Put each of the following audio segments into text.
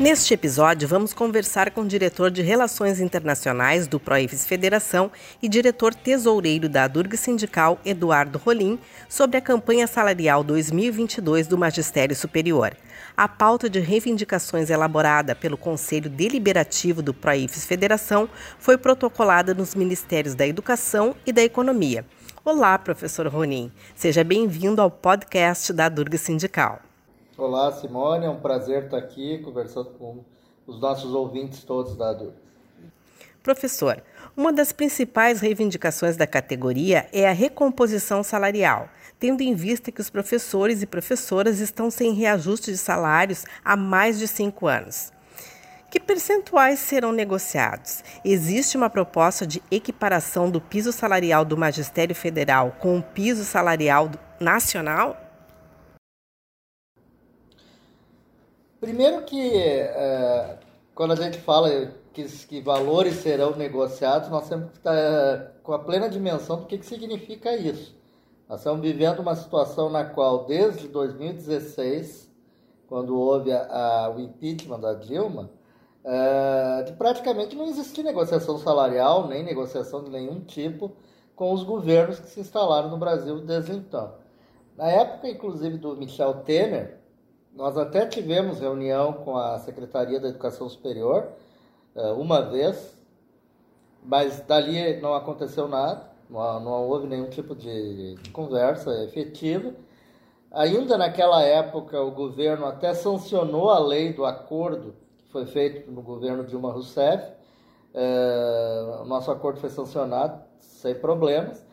Neste episódio, vamos conversar com o diretor de Relações Internacionais do Proifes Federação e diretor tesoureiro da Durga Sindical, Eduardo Rolim, sobre a campanha salarial 2022 do Magistério Superior. A pauta de reivindicações elaborada pelo Conselho Deliberativo do Proifes Federação foi protocolada nos Ministérios da Educação e da Economia. Olá, professor Rolim. Seja bem-vindo ao podcast da Durga Sindical. Olá, Simone, é um prazer estar aqui conversando com os nossos ouvintes todos da ADUR. Professor, uma das principais reivindicações da categoria é a recomposição salarial, tendo em vista que os professores e professoras estão sem reajuste de salários há mais de cinco anos. Que percentuais serão negociados? Existe uma proposta de equiparação do piso salarial do Magistério Federal com o piso salarial nacional? Primeiro que é, quando a gente fala que, que, valores serão negociados, nós temos que estar com a plena dimensão do que, que significa isso. Nós estamos vivendo uma situação na qual, desde 2016, quando houve a, a, o impeachment da Dilma, é, de praticamente não existia negociação salarial, nem negociação de nenhum tipo com os governos que se instalaram no Brasil desde então. Na época, inclusive, do Michel Temer, nós até tivemos reunião com a Secretaria da Educação Superior eh, uma vez, mas dali não aconteceu nada, não, houve nenhum tipo de, conversa efetiva. Ainda naquela época, o governo até sancionou a lei do acordo que foi feito no governo Dilma Rousseff. É, o nosso acordo foi sancionado sem problemas,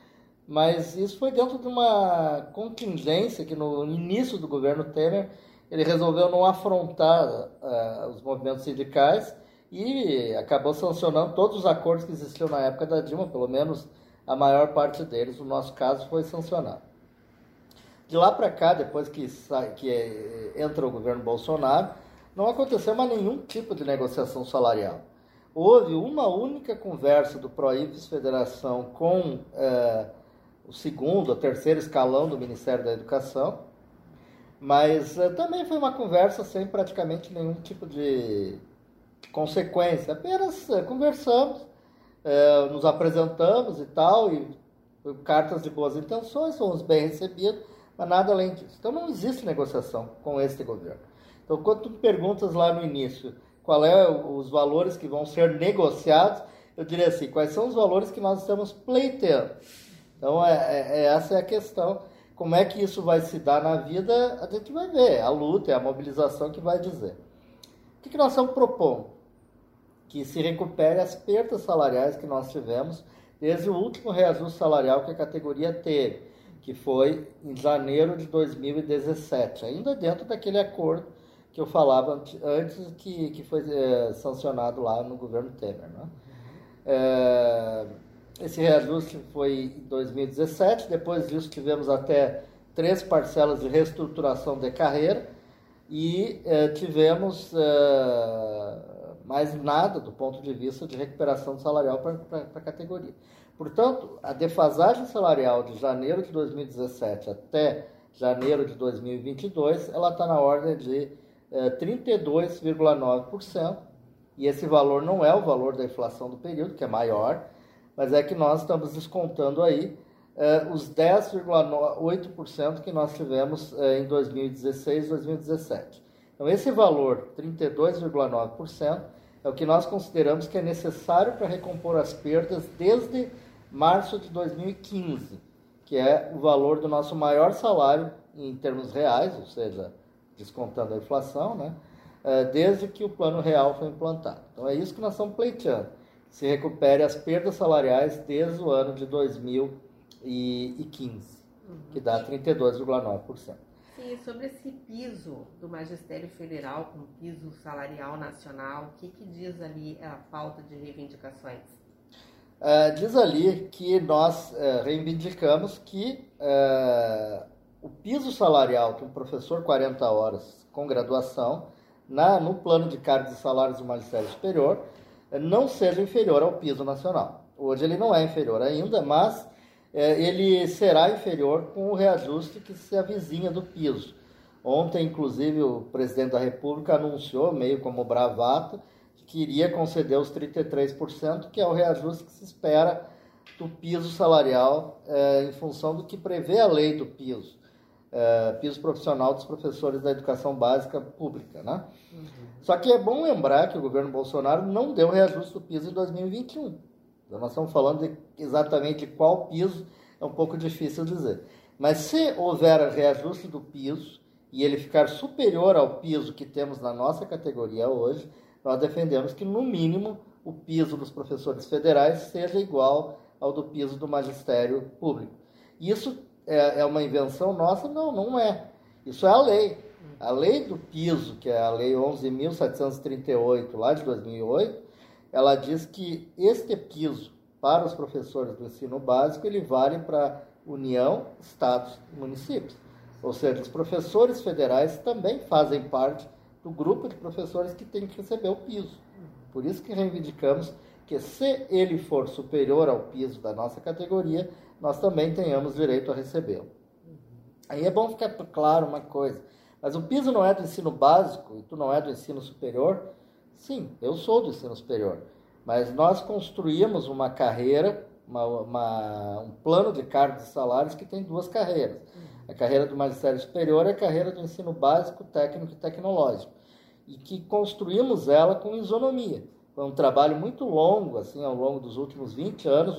mas isso foi dentro de uma contingência que no início do governo Temer ele resolveu não afrontar uh, os movimentos sindicais e acabou sancionando todos os acordos que existiam na época da Dilma, pelo menos a maior parte deles, no nosso caso, foi sancionado. De lá para cá, depois que, que é, entra o governo Bolsonaro, não aconteceu mais nenhum tipo de negociação salarial. Houve uma única conversa do Proípes Federação com eh, o segundo, o terceiro escalão do Ministério da Educação, mas uh, também foi uma conversa sem praticamente nenhum tipo de consequência. Apenas uh, conversamos, uh, nos apresentamos e tal, e cartas de boas intenções, fomos bem recebidos, mas nada além disso. Então não existe negociação com este governo. Então, quando tu perguntas lá no início qual é os valores que vão ser negociados, eu diria assim, quais são os valores que nós estamos pleiteando? Então, é, é, essa é a questão como é que isso vai se dar na vida, a gente vai ver. A luta, é a mobilização que vai dizer. O que, que nós estamos propondo? Que se recupere as perdas salariais que nós tivemos desde o último reajuste salarial que a categoria teve, que foi em janeiro de 2017, ainda dentro daquele acordo que eu falava antes, que, que foi é, sancionado lá no governo Temer. Né? É, esse reajuste foi em 2017, depois disso tivemos até três parcelas de reestruturação de carreira e eh, tivemos eh, mais nada do ponto de vista de recuperação salarial para a categoria. Portanto, a defasagem salarial de janeiro de 2017 até janeiro de 2022, ela está na ordem de eh, 32,9%, e esse valor não é o valor da inflação do período, que é maior, mas é que nós estamos descontando aí eh, os 10,8% que nós tivemos eh, em 2016 e 2017. Então, esse valor, 32,9%, é o que nós consideramos que é necessário para recompor as perdas desde março de 2015, que é o valor do nosso maior salário em termos reais, ou seja, descontando a inflação, né? Eh, desde que o plano real foi implantado. Então, é isso que nós estamos pleiteando se recupere as perdas salariais desde o ano de 2015, uhum. que dá 32,9%. Sim, sobre esse piso do magistério federal com piso salarial nacional, o que, que diz ali a pauta de reivindicações? Uh, diz ali que nós uh, reivindicamos que uh, o piso salarial de um professor 40 horas com graduação, na, no plano de cargos e salários do magistério superior, não seja inferior ao piso nacional. Hoje ele não é inferior ainda, mas é, ele será inferior com o reajuste que se avizinha do piso, Ontem, inclusive, o presidente da República anunciou, meio como bravata, que queria conceder os 33%, que é o reajuste que se espera do piso salarial é, em função do que prevê a lei do piso, é, piso profissional dos professores da educação básica pública. Né? Uhum. Só que é bom lembrar que o governo Bolsonaro não deu reajuste do piso em 2021. Então, nós estamos falando de exatamente de qual piso, é um pouco difícil dizer. Mas se houver reajuste do piso e ele ficar superior ao piso que temos na nossa categoria hoje, nós defendemos que, no mínimo, o piso dos professores federais seja igual ao do piso do magistério público. Isso é, é uma invenção nossa? Não, não é. Isso é a lei. A lei do piso, que é a lei 11.738, lá de 2008, ela diz que este piso para os professores do ensino básico, ele vale para União, Estados e municípios. Ou seja, os professores federais também fazem parte do grupo de professores que tem que receber o piso. Por isso que reivindicamos que se ele for superior ao piso da nossa categoria, nós também tenhamos direito a recebê-lo. Aí é bom ficar claro uma coisa, mas o piso não é do ensino básico e tu não é do ensino superior? Sim, eu sou do ensino superior, mas nós construímos uma carreira, uma, uma, um plano de cargos e salários que tem duas carreiras. A carreira do magistério superior é a carreira do ensino básico, técnico e tecnológico, e que construímos ela com isonomia. Foi um trabalho muito longo, assim, ao longo dos últimos 20 anos,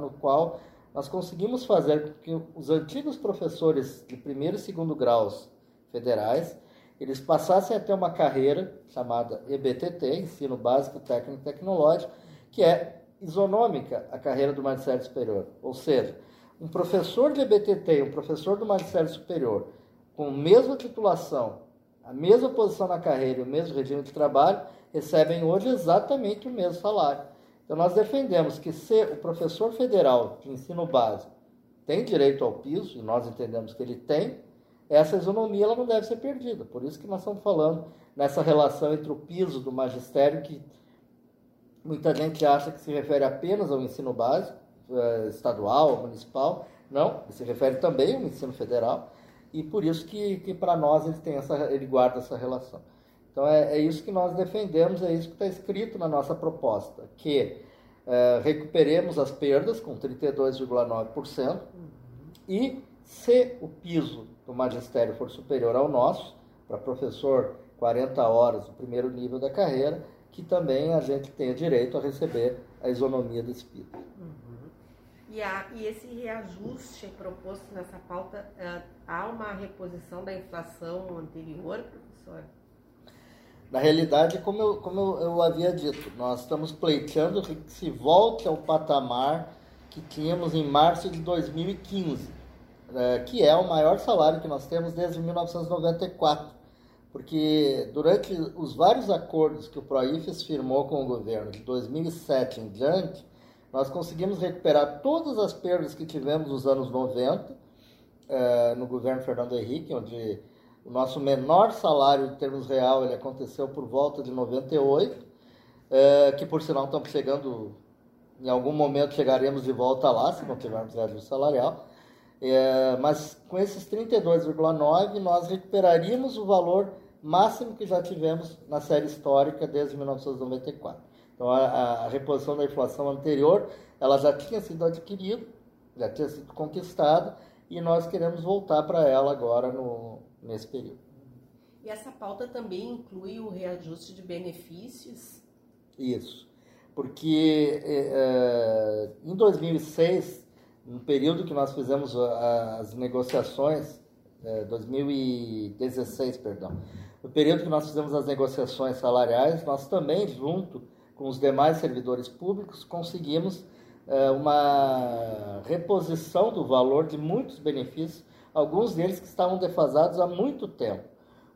no qual nós conseguimos fazer com que os antigos professores de primeiro e segundo graus federais, eles passassem a ter uma carreira chamada EBTT, Ensino Básico Técnico Tecnológico, que é isonômica à carreira do magistério superior. Ou seja, um professor de EBTT um professor do magistério superior, com a mesma titulação, a mesma posição na carreira e o mesmo regime de trabalho, recebem hoje exatamente o mesmo salário. Então, nós defendemos que se o professor federal de ensino básico tem direito ao piso, e nós entendemos que ele tem, essa isonomia ela não deve ser perdida. Por isso que nós estamos falando nessa relação entre o piso do magistério, que muita gente acha que se refere apenas ao ensino básico, eh, estadual, municipal. Não, se refere também ao ensino federal, e por isso que, que para nós ele, tem essa, ele guarda essa relação. Então é, é isso que nós defendemos, é isso que está escrito na nossa proposta, que é, recuperemos as perdas com 32,9% uhum. e se o piso do magistério for superior ao nosso, para professor 40 horas, o primeiro nível da carreira, que também a gente tenha direito a receber a isonomia desse piso. Uhum. E, e, esse reajuste proposto nessa pauta, uh, há uma reposição da inflação anterior, professor? Na realidade, como eu, como eu, eu havia dito, nós estamos pleiteando que se volte ao patamar que tínhamos em março de 2015, é, que é o maior salário que nós temos desde 1994. Porque durante os vários acordos que o Proifes firmou com o governo de 2007 em diante, nós conseguimos recuperar todas as perdas que tivemos nos anos 90, é, no governo Fernando Henrique, onde o nosso menor salário em termos real ele aconteceu por volta de 98, é, que por sinal estamos chegando, em algum momento chegaremos de volta lá, se não tivermos reajuste salarial. É, mas com esses 32,9 nós recuperaríamos o valor máximo que já tivemos na série histórica desde 1994. Então a, a reposição da inflação anterior ela já tinha sido adquirida, já tinha sido conquistada e nós queremos voltar para ela agora no, nesse período. E essa pauta também inclui o reajuste de benefícios? Isso, porque é, em 2006, no período que nós fizemos as negociações, é, 2016, perdão, no período que nós fizemos as negociações salariais, nós também, junto com os demais servidores públicos, conseguimos é, uma reposição do valor de muitos benefícios alguns deles que estavam defasados há muito tempo.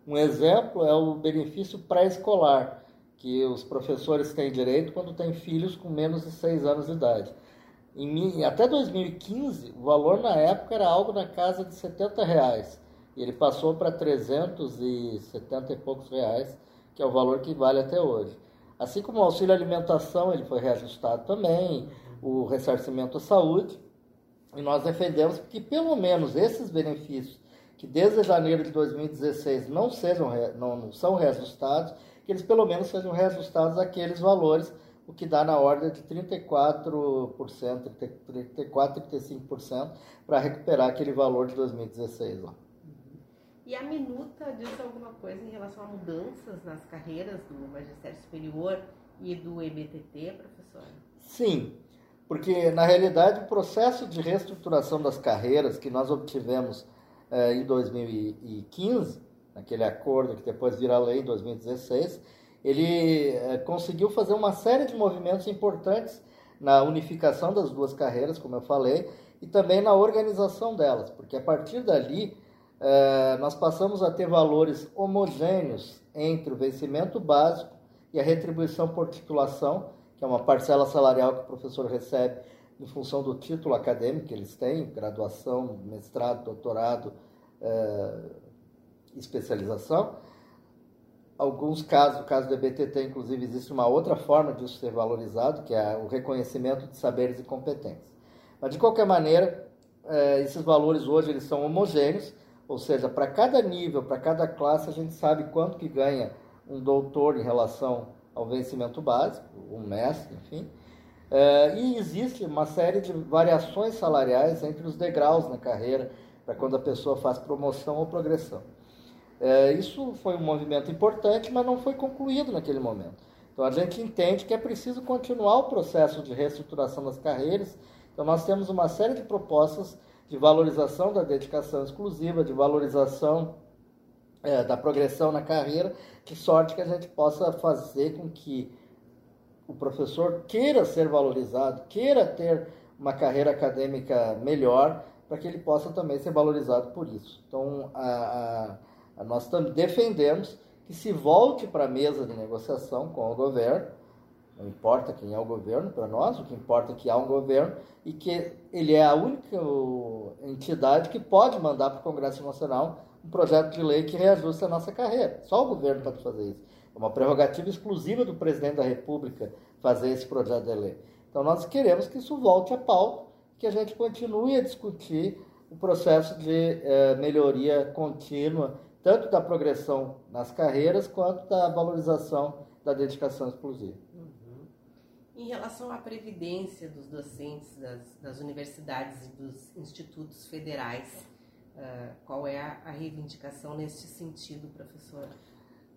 Um exemplo é o benefício pré-escolar, que os professores têm direito quando têm filhos com menos de 6 anos de idade. Em, até 2015, o valor na época era algo na casa de 70 reais. E ele passou para 370 e poucos reais, que é o valor que vale até hoje. Assim como o auxílio alimentação, ele foi reajustado também, o ressarcimento à saúde. E nós defendemos que pelo menos esses benefícios que desde janeiro de 2016 não, sejam, não, são reajustados, que eles pelo menos sejam reajustados aqueles valores, o que dá na ordem de 34%, 34, 35% para recuperar aquele valor de 2016 lá. E a minuta diz alguma coisa em relação a mudanças nas carreiras do magistério superior e do EBTT, professor? Sim, porque na realidade o processo de reestruturação das carreiras que nós obtivemos eh, em 2015, naquele acordo que depois vira lei em 2016, ele eh, conseguiu fazer uma série de movimentos importantes na unificação das duas carreiras, como eu falei, e também na organização delas, porque a partir dali eh, nós passamos a ter valores homogêneos entre o vencimento básico e a retribuição por titulação, que é uma parcela salarial que o professor recebe em função do título acadêmico que eles têm, graduação, mestrado, doutorado, eh, especialização. Alguns casos, o caso do EBTT, inclusive, existe uma outra forma disso ser valorizado, que é o reconhecimento de saberes e competências. Mas, de qualquer maneira, eh, esses valores hoje eles são homogêneos, ou seja, para cada nível, para cada classe, a gente sabe quanto que ganha um doutor em relação ao vencimento básico, um mestre, enfim. É, e existe uma série de variações salariais entre os degraus na carreira, para quando a pessoa faz promoção ou progressão. É, isso foi um movimento importante, mas não foi concluído naquele momento. Então a gente entende que é preciso continuar o processo de reestruturação das carreiras. Então nós temos uma série de propostas de valorização da dedicação exclusiva, de valorização é, da progressão na carreira, de sorte que a gente possa fazer com que o professor queira ser valorizado, queira ter uma carreira acadêmica melhor, para que ele possa também ser valorizado por isso. Então, a, a, a nós defendemos que se volte para a mesa de negociação com o governo, não importa quem é o governo para nós, o que importa é que há um governo e que ele é a única entidade que pode mandar para o Congresso Nacional um projeto de lei que reajuste a nossa carreira. Só o governo pode fazer isso. É uma prerrogativa exclusiva do presidente da República fazer esse projeto de lei. Então nós queremos que isso volte à pauta, que a gente continue a discutir o processo de eh, melhoria contínua, tanto da progressão nas carreiras quanto da valorização da dedicação exclusiva. Em relação à previdência dos docentes das, das universidades e dos institutos federais, uh, qual é a, reivindicação neste sentido, professor?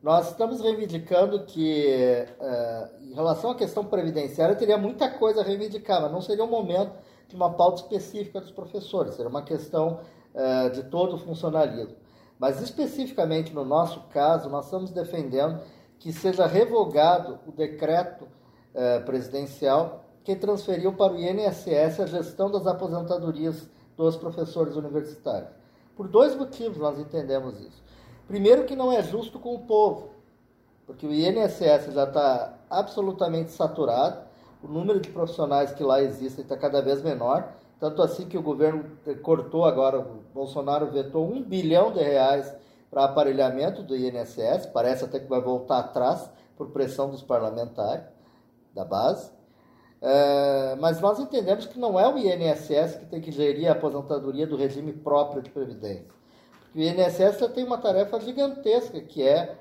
Nós estamos reivindicando que, uh, em relação à questão previdenciária, teria muita coisa a reivindicar, mas não seria o momento de uma pauta específica dos professores, seria uma questão uh, de todo o funcionalismo. Mas especificamente no nosso caso, nós estamos defendendo que seja revogado o decreto presidencial que transferiu para o INSS a gestão das aposentadorias dos professores universitários. Por dois motivos nós entendemos isso. Primeiro, que não é justo com o povo, porque o INSS já está absolutamente saturado, o número de profissionais que lá existem está cada vez menor, tanto assim que o governo cortou agora, o Bolsonaro vetou um bilhão de reais para aparelhamento do INSS, parece até que vai voltar atrás por pressão dos parlamentares da base. É, mas nós entendemos que não é o INSS que tem que gerir a aposentadoria do regime próprio de previdência. Porque o INSS já tem uma tarefa gigantesca, que é,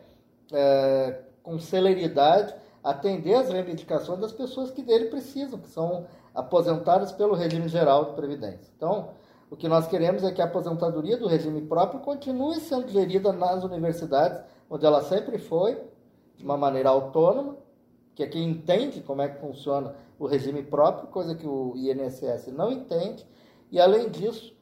é, com celeridade, atender as reivindicações das pessoas que dele precisam, que são aposentadas pelo regime geral de previdência. Então, o que nós queremos é que a aposentadoria do regime próprio continue sendo gerida nas universidades, onde ela sempre foi, de uma maneira autônoma, que é quem entende como é que funciona o regime próprio, coisa que o INSS não entende, e além disso,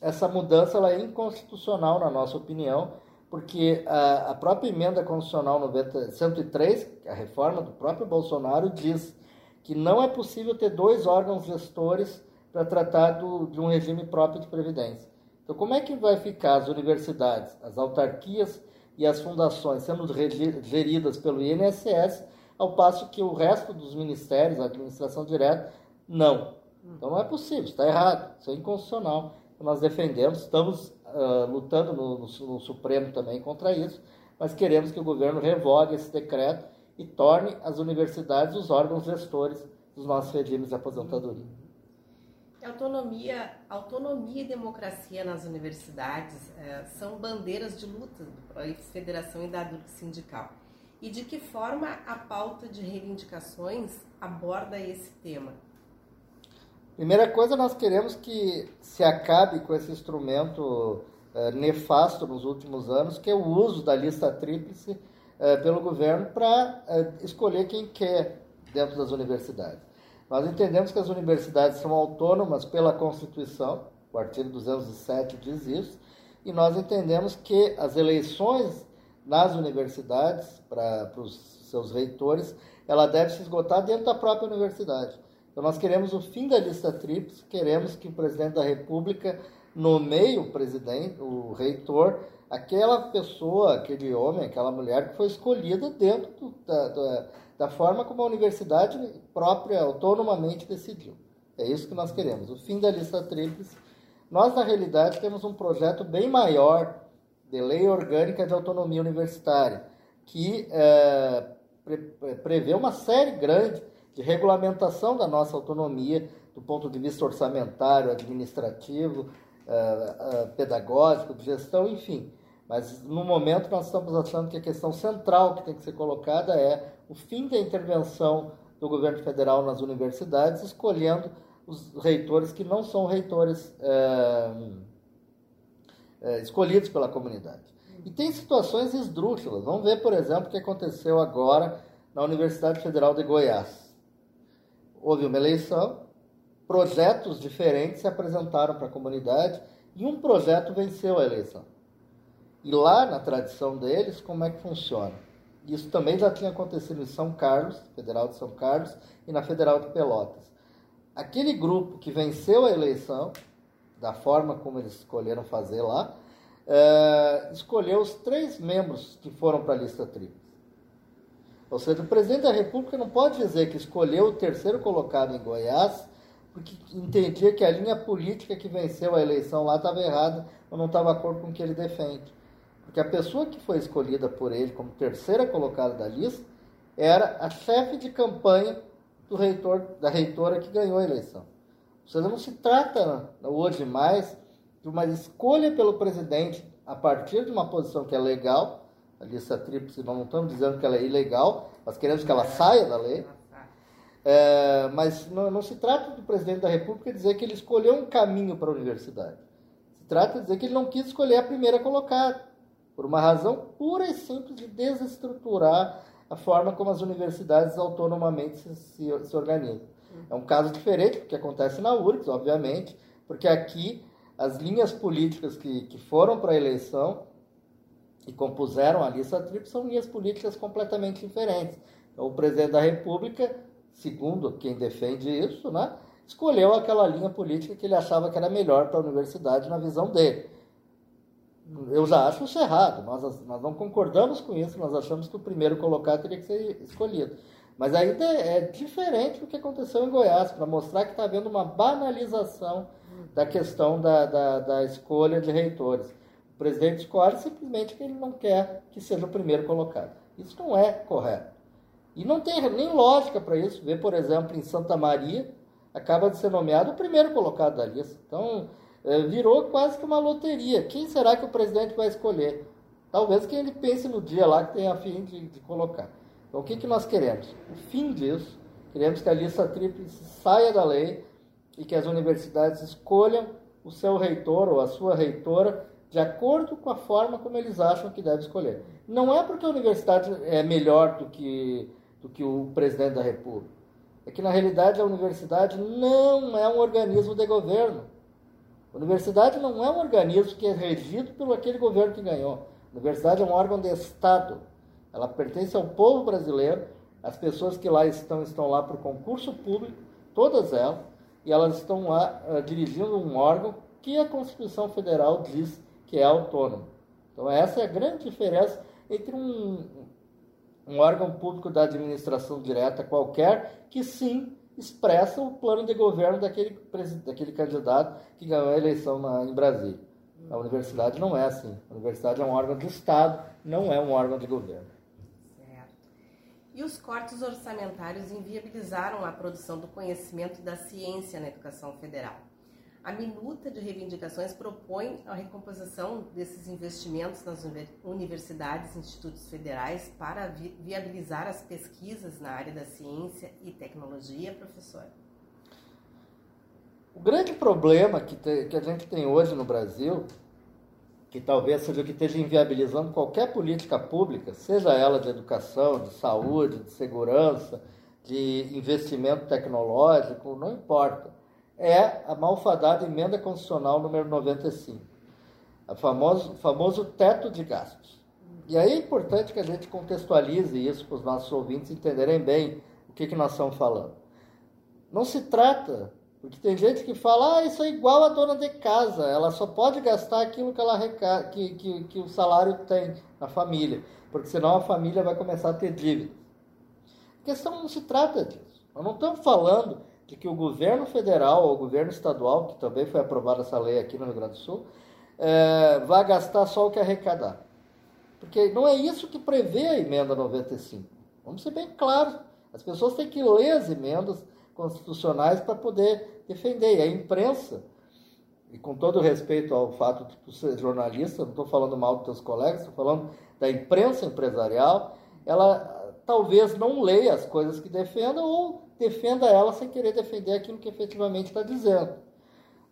essa mudança ela é inconstitucional, na nossa opinião, porque a, a própria emenda constitucional 90, 103, a reforma do próprio Bolsonaro, diz que não é possível ter dois órgãos gestores para tratar do, de um regime próprio de previdência. Então, como é que vai ficar as universidades, as autarquias e as fundações sendo geridas pelo INSS ao passo que o resto dos ministérios, a administração direta, não. Então não é possível, está errado, isso é inconstitucional. Nós defendemos, estamos uh, lutando no, no, no, Supremo também contra isso, mas queremos que o governo revogue esse decreto e torne as universidades os órgãos gestores dos nossos regimes de aposentadoria. Autonomia, autonomia e democracia nas universidades é, são bandeiras de luta Proifes Federação e da DURC Sindical. E de que forma a pauta de reivindicações aborda esse tema? Primeira coisa, nós queremos que se acabe com esse instrumento é, nefasto nos últimos anos, que é o uso da lista tríplice é, pelo governo para escolher quem quer dentro das universidades. Nós entendemos que as universidades são autônomas pela Constituição, o artigo 207 diz isso, e nós entendemos que as eleições nas universidades, para os seus reitores, ela deve se esgotar dentro da própria universidade. Então, nós queremos o fim da lista tríplice, queremos que o presidente da República nomeie o presidente, o reitor, aquela pessoa, aquele homem, aquela mulher que foi escolhida dentro do, da, da da forma como a universidade própria, autonomamente decidiu. É isso que nós queremos, o fim da lista tríplice. Nós, na realidade, temos um projeto bem maior de lei orgânica de autonomia universitária, que é, pre prevê uma série grande de regulamentação da nossa autonomia do ponto de vista orçamentário, administrativo, é, é, pedagógico, de gestão, enfim. Mas no momento nós estamos achando que a questão central que tem que ser colocada é o fim da intervenção do governo federal nas universidades, escolhendo os reitores que não são reitores é, é, escolhidos pela comunidade. E tem situações esdrúxulas. Vamos ver, por exemplo, o que aconteceu agora na Universidade Federal de Goiás. Houve uma eleição, projetos diferentes se apresentaram para a comunidade e um projeto venceu a eleição. E lá na tradição deles, como é que funciona? Isso também já tinha acontecido em São Carlos, Federal de São Carlos, e na Federal de Pelotas. Aquele grupo que venceu a eleição, da forma como eles escolheram fazer lá, é, escolheu os três membros que foram para a lista tríplice. Ou seja, o presidente da República não pode dizer que escolheu o terceiro colocado em Goiás porque entendia que a linha política que venceu a eleição lá estava errada ou não estava de acordo com o que ele defende. Porque a pessoa que foi escolhida por ele como terceira colocada da lista era a chefe de campanha do reitor, da reitora que ganhou a eleição. Seja, não se trata hoje mais de uma escolha pelo presidente a partir de uma posição que é legal, a lista tríplice, nós não estamos dizendo que ela é ilegal, nós queremos que ela saia da lei, é, mas não, não, se trata do presidente da República dizer que ele escolheu um caminho para a universidade. Se trata de dizer que ele não quis escolher a primeira colocada por uma razão pura e simples de desestruturar a forma como as universidades autonomamente se, se, se organizam. É um caso diferente que acontece na URGS, obviamente, porque aqui as linhas políticas que, que foram para a eleição e compuseram a lista tríplice são linhas políticas completamente diferentes. Então, o presidente da República, segundo quem defende isso, né, escolheu aquela linha política que ele achava que era melhor para a universidade na visão dele eu já acho isso errado. Nós, nós não concordamos com isso, nós achamos que o primeiro colocado teria que ser escolhido. Mas ainda é diferente do que aconteceu em Goiás, para mostrar que está havendo uma banalização da questão da, da, da, escolha de reitores. O presidente escolhe simplesmente que ele não quer que seja o primeiro colocado. Isso não é correto. E não tem nem lógica para isso. Ver, por exemplo, em Santa Maria, acaba de ser nomeado o primeiro colocado da lista. Então, é, virou quase que uma loteria. Quem será que o presidente vai escolher? Talvez quem ele pense no dia lá que tem a fim de, de colocar. Então, o que, que nós queremos? O fim disso, queremos que a lista tríplice saia da lei e que as universidades escolham o seu reitor ou a sua reitora de acordo com a forma como eles acham que deve escolher. Não é porque a universidade é melhor do que, do que o presidente da República. É que, na realidade, a universidade não é um organismo de governo. A universidade não é um organismo que é regido pelo aquele governo que ganhou. A universidade é um órgão de Estado. Ela pertence ao povo brasileiro. As pessoas que lá estão, estão lá por concurso público, todas elas, e elas estão lá uh, dirigindo um órgão que a Constituição Federal diz que é autônomo. Então, essa é a grande diferença entre um, um órgão público da administração direta qualquer, que sim expressa o plano de governo daquele, daquele candidato que ganhou a eleição na, em Brasília. A universidade não é assim. A universidade é um órgão de Estado, não é um órgão de governo. E os cortes orçamentários inviabilizaram a produção do conhecimento da ciência na educação federal. A minuta de reivindicações propõe a recomposição desses investimentos nas universidades e institutos federais para vi viabilizar as pesquisas na área da ciência e tecnologia, professor? O grande problema que, te, que a gente tem hoje no Brasil, que talvez seja o que esteja inviabilizando qualquer política pública, seja ela de educação, de saúde, de segurança, de investimento tecnológico, não importa é a malfadada emenda constitucional número 95, o famoso, famoso teto de gastos. E aí é importante que a gente contextualize isso para os nossos ouvintes entenderem bem o que, que nós estamos falando. Não se trata, porque tem gente que fala, ah, isso é igual a dona de casa, ela só pode gastar aquilo que, ela reca... que, que, que o salário tem na família, porque senão a família vai começar a ter dívidas. A questão não se trata disso. Nós não estamos falando de que o governo federal ou o governo estadual, que também foi aprovada essa lei aqui no Rio Grande do Sul, é, vai gastar só o que arrecadar. Porque não é isso que prevê a emenda 95. Vamos ser bem claros. As pessoas têm que ler as emendas constitucionais para poder defender. E a imprensa, e com todo respeito ao fato de tu ser jornalista, não estou falando mal dos teus colegas, estou falando da imprensa empresarial, ela talvez não leia as coisas que defenda ou defenda ela sem querer defender aquilo que efetivamente está dizendo.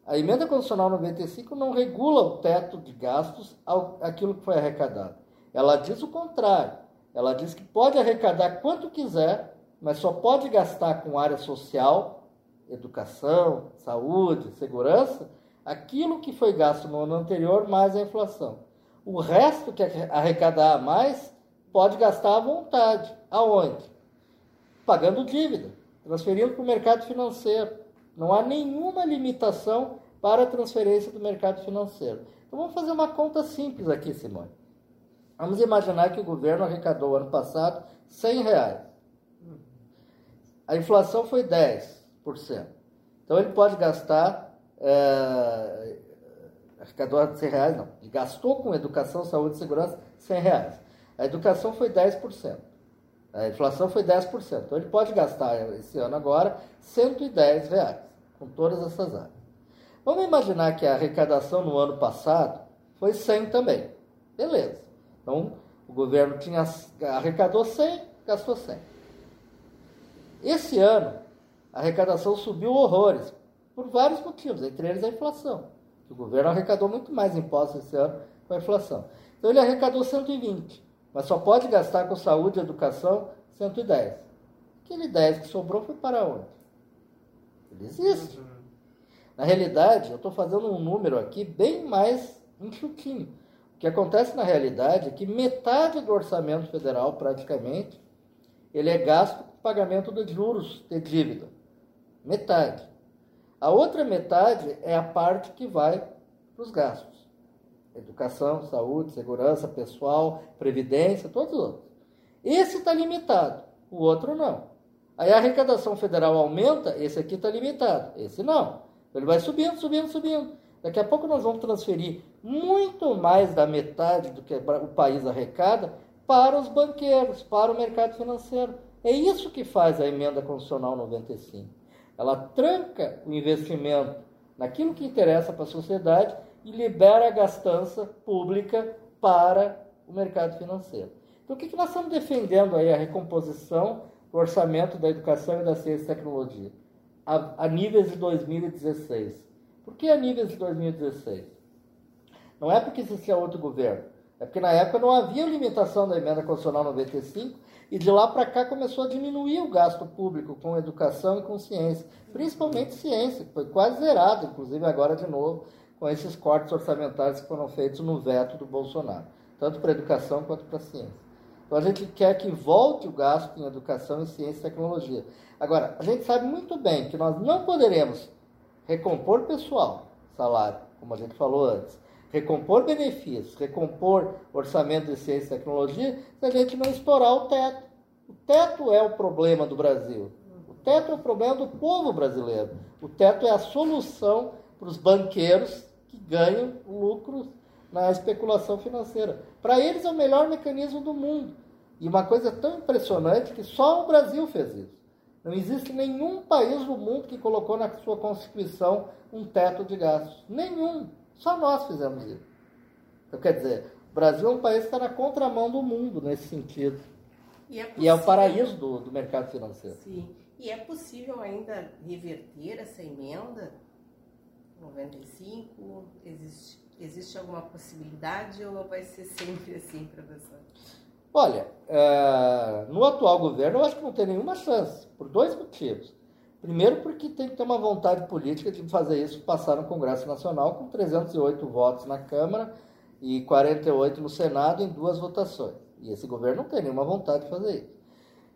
A emenda constitucional 95 não regula o teto de gastos ao, aquilo que foi arrecadado. Ela diz o contrário. Ela diz que pode arrecadar quanto quiser, mas só pode gastar com área social, educação, saúde, segurança, aquilo que foi gasto no ano anterior mais a inflação. O resto que arrecadar a mais pode gastar à vontade. Aonde? Pagando dívida transferindo para o mercado financeiro. Não há nenhuma limitação para a transferência do mercado financeiro. Então vamos fazer uma conta simples aqui, Simone. Vamos imaginar que o governo arrecadou ano passado 100 reais. A inflação foi 10%. Então ele pode gastar. É, arrecadou 100 reais, não. Ele gastou com educação, saúde e segurança 100 reais. A educação foi 10%. A inflação foi 10%. Então ele pode gastar esse ano agora 110 reais com todas essas áreas. Vamos imaginar que a arrecadação no ano passado foi 100 também. Beleza. Então o governo tinha arrecadou 100, gastou 100. Esse ano a arrecadação subiu horrores por vários motivos, entre eles a inflação. O governo arrecadou muito mais impostos esse ano com a inflação. Então ele arrecadou 120 mas só pode gastar com saúde e educação 110. Aquele 10 que sobrou foi para onde? Ele existe. Na realidade, eu estou fazendo um número aqui bem mais enxutinho. O que acontece na realidade é que metade do orçamento federal, praticamente, ele é gasto com pagamento de juros de dívida. Metade. A outra metade é a parte que vai para os gastos educação, saúde, segurança pessoal, previdência, todos os outros. Esse está limitado, o outro não. Aí a arrecadação federal aumenta, esse aqui está limitado, esse não. Ele vai subindo, subindo, subindo. Daqui a pouco nós vamos transferir muito mais da metade do que o país arrecada para os banqueiros, para o mercado financeiro. É isso que faz a emenda constitucional 95. Ela tranca o investimento naquilo que interessa para a sociedade e libera a gastança pública para o mercado financeiro. Então, o que, nós estamos defendendo aí? A recomposição do orçamento da educação e da ciência e tecnologia a, a níveis de 2016. Por que a níveis de 2016? Não é porque existia outro governo, é porque na época não havia limitação da emenda constitucional 95 e de lá para cá começou a diminuir o gasto público com educação e com ciência, principalmente ciência, que foi quase zerado, inclusive agora de novo, com esses cortes orçamentários que foram feitos no veto do Bolsonaro, tanto para educação quanto para ciência. Então a gente quer que volte o gasto em educação, em ciência e tecnologia. Agora, a gente sabe muito bem que nós não poderemos recompor pessoal, salário, como a gente falou antes, recompor benefícios, recompor orçamento de ciência e tecnologia, se a gente não estourar o teto. O teto é o problema do Brasil. O teto é o problema do povo brasileiro. O teto é a solução para os banqueiros que ganham lucros na especulação financeira. Para eles é o melhor mecanismo do mundo. E uma coisa tão impressionante que só o Brasil fez isso. Não existe nenhum país do mundo que colocou na sua Constituição um teto de gastos. Nenhum. Só nós fizemos isso. Então, quer dizer, o Brasil é um país que está na contramão do mundo nesse sentido. E é, possível... e é o paraíso do, do mercado financeiro. Sim. E é possível ainda reverter essa emenda 95? Existe, existe alguma possibilidade ou vai ser sempre assim, professor? Olha, é, no atual governo eu acho que não tem nenhuma chance, por dois motivos. Primeiro, porque tem que ter uma vontade política de fazer isso passar no Congresso Nacional com 308 votos na Câmara e 48 no Senado em duas votações. E esse governo não tem nenhuma vontade de fazer isso.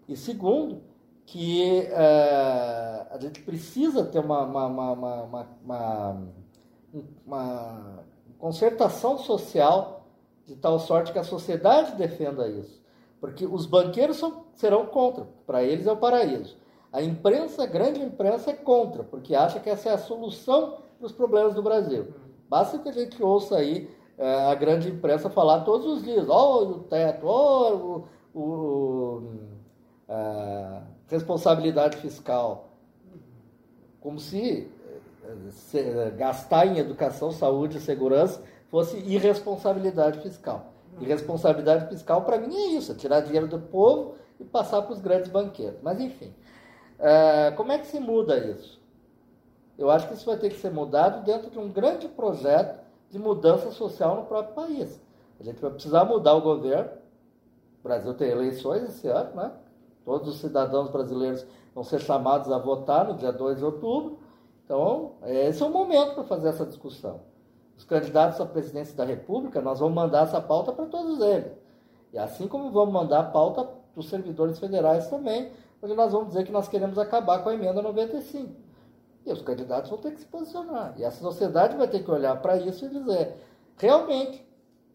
E segundo, que é, a gente precisa ter uma, uma, uma, uma, uma concertação social de tal sorte que a sociedade defenda isso. Porque os banqueiros são, serão contra, para eles é o paraíso. A imprensa, a grande imprensa, é contra, porque acha que essa é a solução para os problemas do Brasil. Basta que a gente ouça aí é, a grande imprensa falar todos os dias: ó, o teto, ó, o, o a responsabilidade fiscal. Como se, se gastar em educação, saúde e segurança fosse irresponsabilidade fiscal. Irresponsabilidade fiscal, para mim, é isso: é tirar dinheiro do povo e passar para os grandes banqueiros. Mas, enfim, é, como é que se muda isso? Eu acho que isso vai ter que ser mudado dentro de um grande projeto de mudança social no próprio país. A gente vai precisar mudar o governo. O Brasil tem eleições esse ano, né? Todos os cidadãos brasileiros vão ser chamados a votar no dia 2 de outubro. Então, esse é o momento para fazer essa discussão os candidatos à presidência da República, nós vamos mandar essa pauta para todos eles. E assim como vamos mandar a pauta para os servidores federais também, onde nós vamos dizer que nós queremos acabar com a emenda 95. E os candidatos vão ter que se posicionar. E a sociedade vai ter que olhar para isso e dizer: realmente,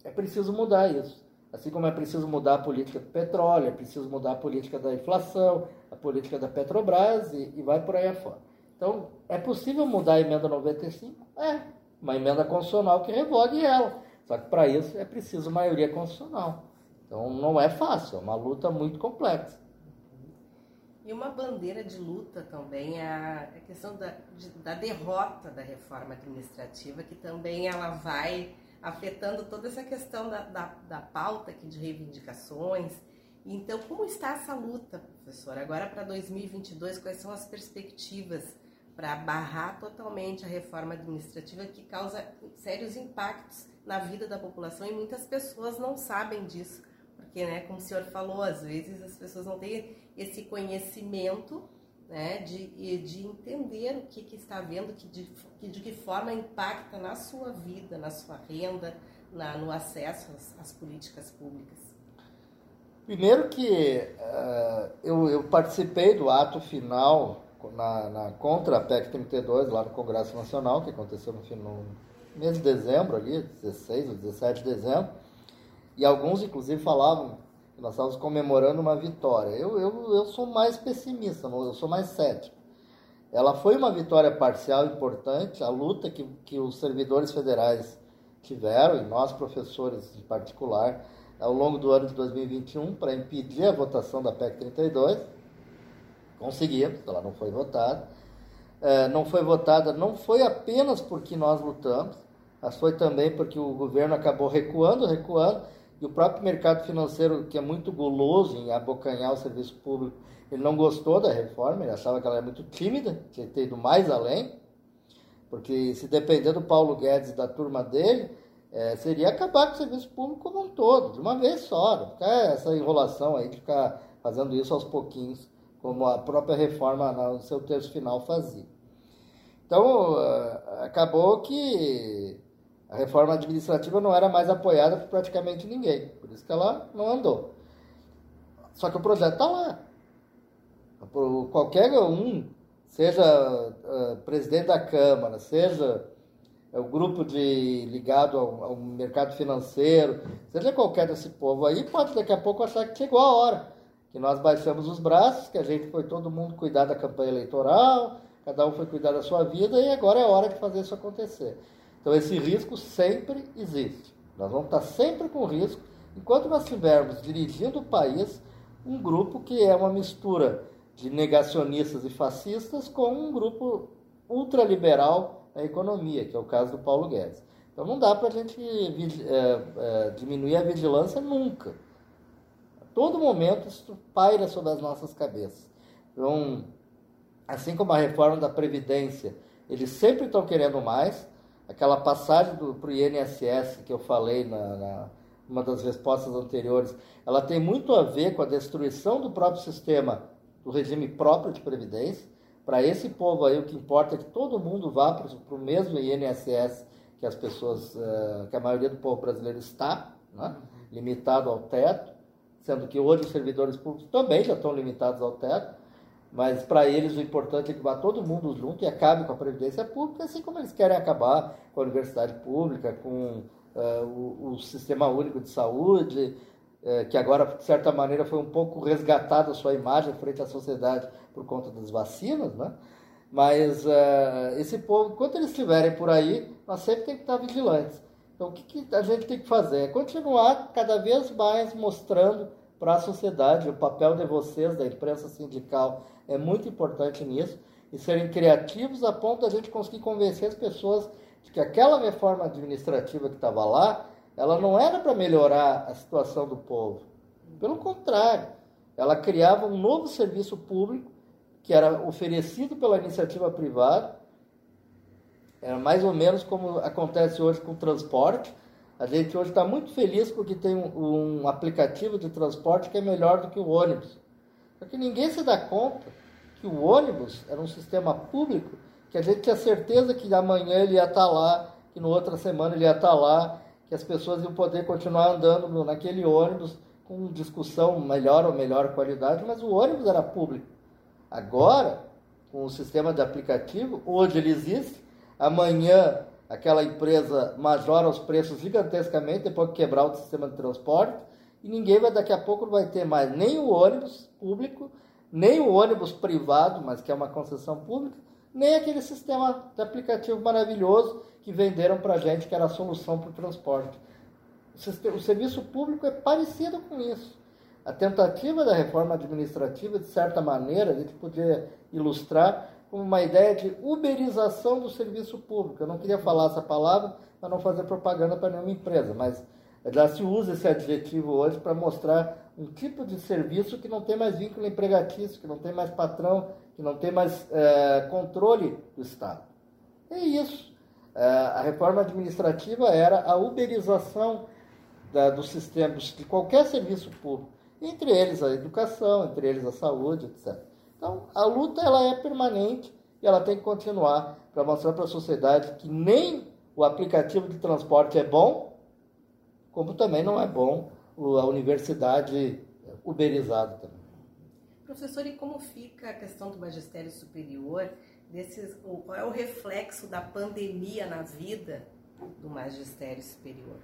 é preciso mudar isso. Assim como é preciso mudar a política do petróleo, é preciso mudar a política da inflação, a política da Petrobras e, e vai por aí afora. Então, é possível mudar a emenda 95? É, uma emenda constitucional que revogue ela. Só que para isso é preciso maioria constitucional. Então não é fácil, é uma luta muito complexa. E uma bandeira de luta também é a questão da, de, da derrota da reforma administrativa, que também ela vai afetando toda essa questão da, da, da pauta aqui de reivindicações. Então, como está essa luta, professor? Agora para 2022, quais são as perspectivas para barrar totalmente a reforma administrativa que causa sérios impactos na vida da população e muitas pessoas não sabem disso, porque, né, como o senhor falou, às vezes as pessoas não têm esse conhecimento né, de, de entender o que, que está vendo, que de, de que forma impacta na sua vida, na sua renda, na, no acesso às, às políticas públicas. Primeiro que uh, eu, eu participei do ato final na, na, contra a PEC 32 lá no Congresso Nacional, que aconteceu no, no mês de dezembro ali, 16 ou 17 de dezembro, e alguns inclusive falavam que nós estávamos comemorando uma vitória. Eu, eu, eu sou mais pessimista, eu sou mais cético. Ela foi uma vitória parcial importante, a luta que, que os servidores federais tiveram, e nós professores em particular, ao longo do ano de 2021, para impedir a votação da PEC 32, Conseguimos, ela não foi votada. É, não foi votada não foi apenas porque nós lutamos, mas foi também porque o governo acabou recuando, recuando, e o próprio mercado financeiro, que é muito guloso em abocanhar o serviço público, ele não gostou da reforma, ele achava que ela era muito tímida, tinha que ter ido mais além, porque se depender do Paulo Guedes e da turma dele, é, seria acabar com o serviço público como um todo, de uma vez só, não ficar essa enrolação aí de ficar fazendo isso aos pouquinhos como a própria reforma no seu terço final fazia. Então, eh, acabou que a reforma administrativa não era mais apoiada por praticamente ninguém, por isso que ela não andou. Só que o projeto está lá. Por qualquer um, seja uh, presidente da Câmara, seja o grupo de ligado ao, ao, mercado financeiro, seja qualquer desse povo aí, pode daqui a pouco achar que chegou a hora que nós baixamos os braços, que a gente foi todo mundo cuidar da campanha eleitoral, cada um foi cuidar da sua vida e agora é hora de fazer isso acontecer. Então esse risco sempre existe. Nós vamos estar sempre com risco enquanto nós estivermos dirigindo o país um grupo que é uma mistura de negacionistas e fascistas com um grupo ultraliberal na economia, que é o caso do Paulo Guedes. Então não dá para a gente é, é, diminuir a vigilância nunca. A todo momento isso paira sobre as nossas cabeças. Então, assim como a reforma da Previdência, eles sempre estão querendo mais. Aquela passagem para o INSS que eu falei na, na uma das respostas anteriores, ela tem muito a ver com a destruição do próprio sistema, do regime próprio de previdência. Para esse povo aí, o que importa é que todo mundo vá para o mesmo INSS que as pessoas, uh, que a maioria do povo brasileiro está, né? limitado ao teto, sendo que hoje os servidores públicos também já estão limitados ao teto, mas para eles o importante é que vá todo mundo junto e acabe com a previdência pública, assim como eles querem acabar com a universidade pública, com uh, o, o, sistema único de saúde, uh, que agora, de certa maneira, foi um pouco resgatado a sua imagem frente à sociedade por conta das vacinas, né? Mas uh, esse povo, enquanto eles estiverem por aí, nós sempre temos que estar vigilantes. Então, o que, que a gente tem que fazer? É continuar cada vez mais mostrando para a sociedade o papel de vocês, da imprensa sindical, é muito importante nisso, e serem criativos a ponto da gente conseguir convencer as pessoas de que aquela reforma administrativa que estava lá, ela não era para melhorar a situação do povo. Pelo contrário, ela criava um novo serviço público que era oferecido pela iniciativa privada. Era mais ou menos como acontece hoje com o transporte. A gente hoje está muito feliz porque tem um, um, aplicativo de transporte que é melhor do que o ônibus. Só que ninguém se dá conta que o ônibus era um sistema público que a gente tinha certeza que amanhã ele ia estar tá lá, que no outra semana ele ia estar tá lá, que as pessoas iam poder continuar andando naquele ônibus com discussão melhor ou melhor qualidade, mas o ônibus era público. Agora, com o sistema de aplicativo, hoje ele existe, amanhã aquela empresa majora os preços gigantescamente depois que quebrar o sistema de transporte, e ninguém vai daqui a pouco não vai ter mais nem o ônibus público, nem o ônibus privado, mas que é uma concessão pública, nem aquele sistema de aplicativo maravilhoso que venderam para a gente que era a solução para o transporte. O serviço público é parecido com isso. A tentativa da reforma administrativa, de certa maneira, a gente podia ilustrar como uma ideia de uberização do serviço público. Eu não queria falar essa palavra para não fazer propaganda para nenhuma empresa, mas já se usa esse adjetivo hoje para mostrar um tipo de serviço que não tem mais vínculo empregatício, que não tem mais patrão, que não tem mais é, controle do Estado. É isso. É, a reforma administrativa era a uberização da, dos sistemas de qualquer serviço público, entre eles a educação, entre eles a saúde, etc. Então, a luta ela é permanente e ela tem que continuar para mostrar para a sociedade que nem o aplicativo de transporte é bom, como também não é bom a universidade uberizada também. Professor, e como fica a questão do magistério superior? Desses, qual é o reflexo da pandemia na vida do magistério superior?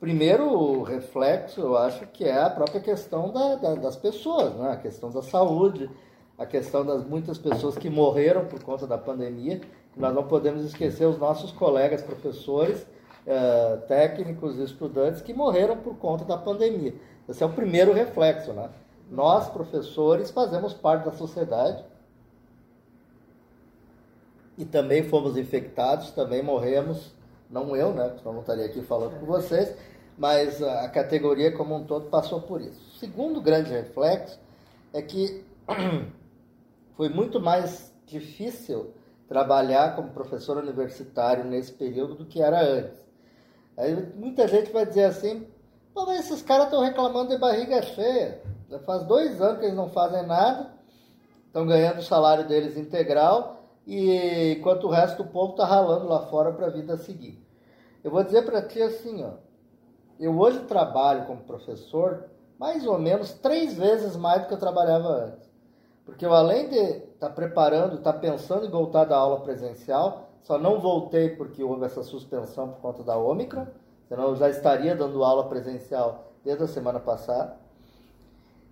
Primeiro reflexo, eu acho que é a própria questão da, da, das pessoas, né? a questão da saúde, a questão das muitas pessoas que morreram por conta da pandemia. Nós não podemos esquecer os nossos colegas professores, eh, técnicos e estudantes que morreram por conta da pandemia. Esse é o primeiro reflexo, né? Nós, professores, fazemos parte da sociedade e também fomos infectados, também morremos, não eu, né? Eu não estaria aqui falando com vocês, mas a categoria como um todo passou por isso. O segundo grande reflexo é que foi muito mais difícil trabalhar como professor universitário nesse período do que era antes. Aí muita gente vai dizer assim, Pô, mas esses caras estão reclamando de barriga cheia. Já faz dois anos que eles não fazem nada, estão ganhando o salário deles integral, e enquanto o resto do povo está ralando lá fora para a vida seguir. Eu vou dizer para ti assim, ó, eu hoje trabalho como professor mais ou menos três vezes mais do que eu trabalhava antes. Porque eu, além de estar tá preparando, estar tá pensando em voltar da aula presencial, só não voltei porque houve essa suspensão por conta da Ômicron, senão eu já estaria dando aula presencial desde a semana passada.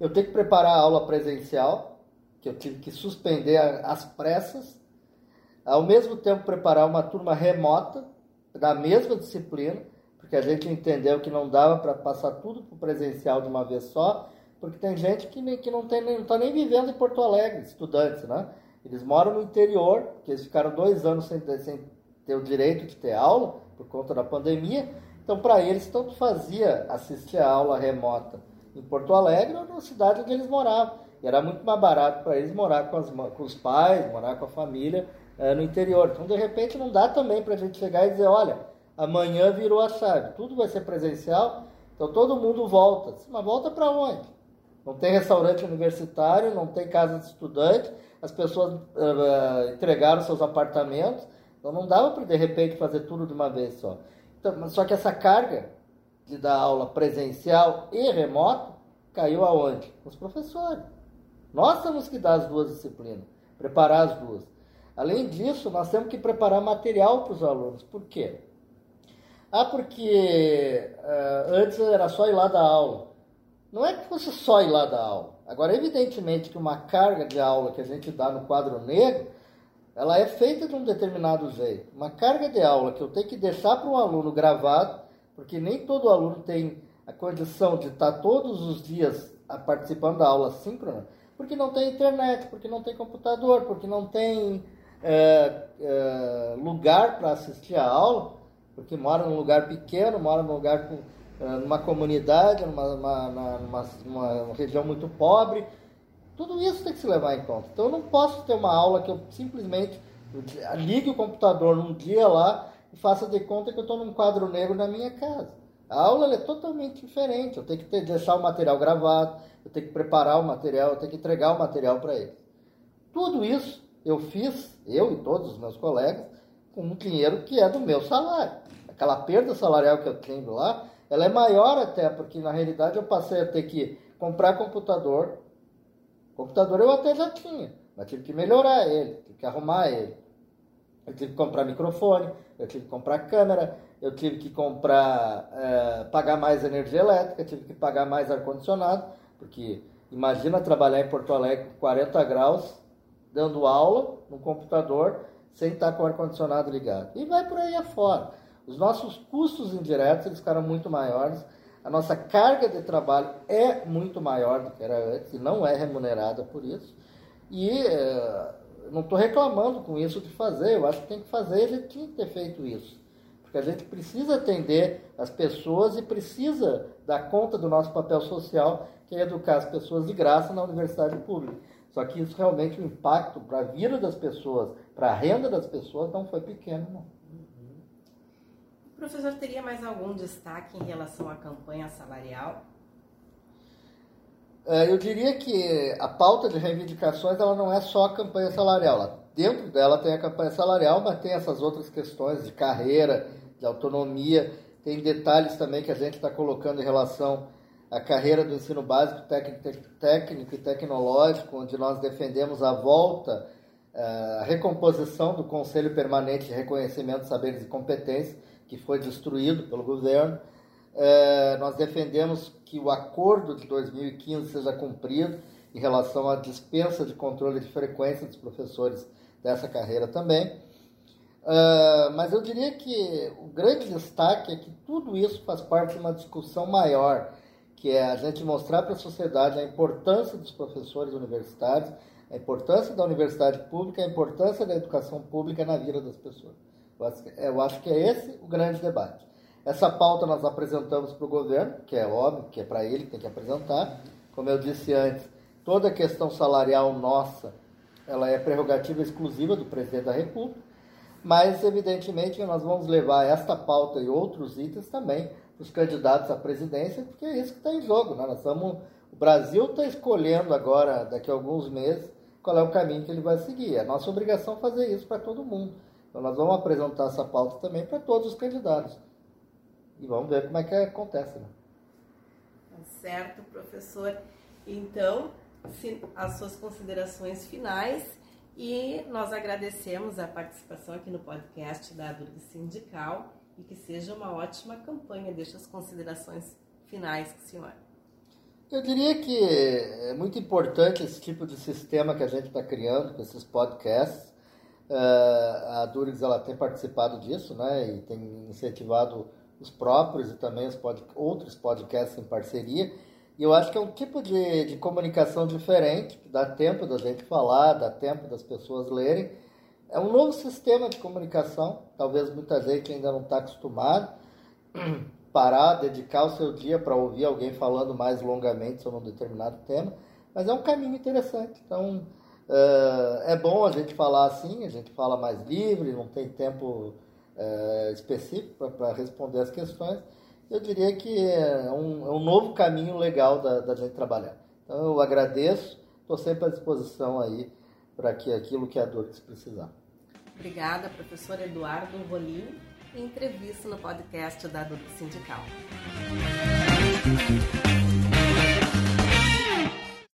Eu tenho que preparar a aula presencial, que eu tive que suspender às pressas, ao mesmo tempo preparar uma turma remota da mesma disciplina, porque a gente entendeu que não dava para passar tudo para o presencial de uma vez só, porque tem gente que, que não está nem, tá nem vivendo em Porto Alegre, estudantes, né? Eles moram no interior, que eles ficaram dois anos sem, sem ter o direito de ter aula, por conta da pandemia. Então, para eles, tanto fazia assistir a aula remota em Porto Alegre ou na cidade onde eles moravam. E era muito mais barato para eles morar com, as, com, os pais, morar com a família é, no interior. Então, de repente, não dá também para a gente chegar e dizer, olha, amanhã virou a chave, tudo vai ser presencial, então todo mundo volta. Mas volta para onde? Não tem restaurante universitário, não tem casa de estudante, as pessoas uh, entregaram seus apartamentos, então não dava para de repente fazer tudo de uma vez só. Então, só que essa carga de dar aula presencial e remota caiu aonde? Os professores. Nós temos que dar as duas disciplinas, preparar as duas. Além disso, nós temos que preparar material para os alunos. Por quê? Ah, porque uh, antes era só ir lá dar aula. Não é que fosse só ir lá dar aula. Agora, evidentemente que uma carga de aula que a gente dá no quadro negro, ela é feita de um determinado jeito. Uma carga de aula que eu tenho que deixar para o aluno gravado, porque nem todo aluno tem a condição de estar todos os dias participando da aula síncrona, porque não tem internet, porque não tem computador, porque não tem é, é, lugar para assistir a aula, porque mora num lugar pequeno, mora num lugar com numa comunidade, numa, numa, numa, numa, região muito pobre. Tudo isso tem que se levar em conta. Então eu não posso ter uma aula que eu simplesmente ligue o computador num dia lá e faça de conta que eu estou num quadro negro na minha casa. A aula é totalmente diferente. Eu tenho que ter, deixar o material gravado, eu tenho que preparar o material, eu tenho que entregar o material para ele. Tudo isso eu fiz, eu e todos os meus colegas, com um dinheiro que é do meu salário. Aquela perda salarial que eu tenho lá, ela é maior até, porque na realidade eu passei a ter que comprar computador. Computador eu até já tinha, mas tive que melhorar ele, tive que arrumar ele. Eu tive que comprar microfone, eu tive que comprar câmera, eu tive que comprar, é, pagar mais energia elétrica, tive que pagar mais ar-condicionado, porque imagina trabalhar em Porto Alegre com 40 graus, dando aula no computador, sem estar com o ar-condicionado ligado. E vai por aí afora. Os nossos custos indiretos eles ficaram muito maiores, a nossa carga de trabalho é muito maior do que era antes e não é remunerada por isso. E é, não estou reclamando com isso de fazer, eu acho que tem que fazer, a gente tinha que ter feito isso. Porque a gente precisa atender as pessoas e precisa dar conta do nosso papel social, que é educar as pessoas de graça na universidade pública. Só que isso realmente, o impacto para a vida das pessoas, para a renda das pessoas, não foi pequeno, não. Professor teria mais algum destaque em relação à campanha salarial? É, eu diria que a pauta de reivindicações ela não é só a campanha salarial. Dentro dela tem a campanha salarial, mas tem essas outras questões de carreira, de autonomia. Tem detalhes também que a gente está colocando em relação à carreira do ensino básico, técnico, e tecnológico, onde nós defendemos a volta, é, a recomposição do Conselho Permanente de Reconhecimento Saberes e Competências, que foi destruído pelo governo. É, nós defendemos que o acordo de 2015 seja cumprido em relação à dispensa de controle de frequência dos professores dessa carreira também. É, mas eu diria que o grande destaque é que tudo isso faz parte de uma discussão maior, que é a gente mostrar para a sociedade a importância dos professores universitários, a importância da universidade pública, a importância da educação pública na vida das pessoas. Eu acho que é esse o grande debate. Essa pauta nós apresentamos para o governo, que é óbvio, que é para ele que tem que apresentar. Como eu disse antes, toda a questão salarial nossa, ela é prerrogativa exclusiva do presidente da República, mas evidentemente nós vamos levar esta pauta e outros itens também para os candidatos à presidência, porque é isso que está em jogo. Né? Nós estamos, o Brasil está escolhendo agora, daqui a alguns meses, qual é o caminho que ele vai seguir. É nossa obrigação fazer isso para todo mundo. Então nós vamos apresentar essa pauta também para todos os candidatos. E vamos ver como é que acontece. Né? Tá certo, professor. Então, as suas considerações finais e nós agradecemos a participação aqui no podcast da Durga Sindical e que seja uma ótima campanha. Deixa as considerações finais, senhor. Eu diria que é muito importante esse tipo de sistema que a gente está criando com esses podcasts a Durix ela tem participado disso, né, e tem incentivado os próprios e também os pod outros podcasts em parceria, E eu acho que é um tipo de, de comunicação diferente, que dá tempo da gente falar, dá tempo das pessoas lerem. É um novo sistema de comunicação, talvez muita gente ainda não está acostumado. Parar, dedicar o seu dia para ouvir alguém falando mais longamente sobre um determinado tema, mas é um caminho interessante. Então, é bom a gente falar assim, a gente fala mais livre, não tem tempo uh, específico para responder as questões eu diria que é um, é um novo caminho legal da, da, gente trabalhar. Então eu agradeço, estou sempre à disposição aí para que aquilo que a Dorcas precisar. Obrigada, professor Eduardo Rolim, entrevista no podcast da Dorcas Sindical.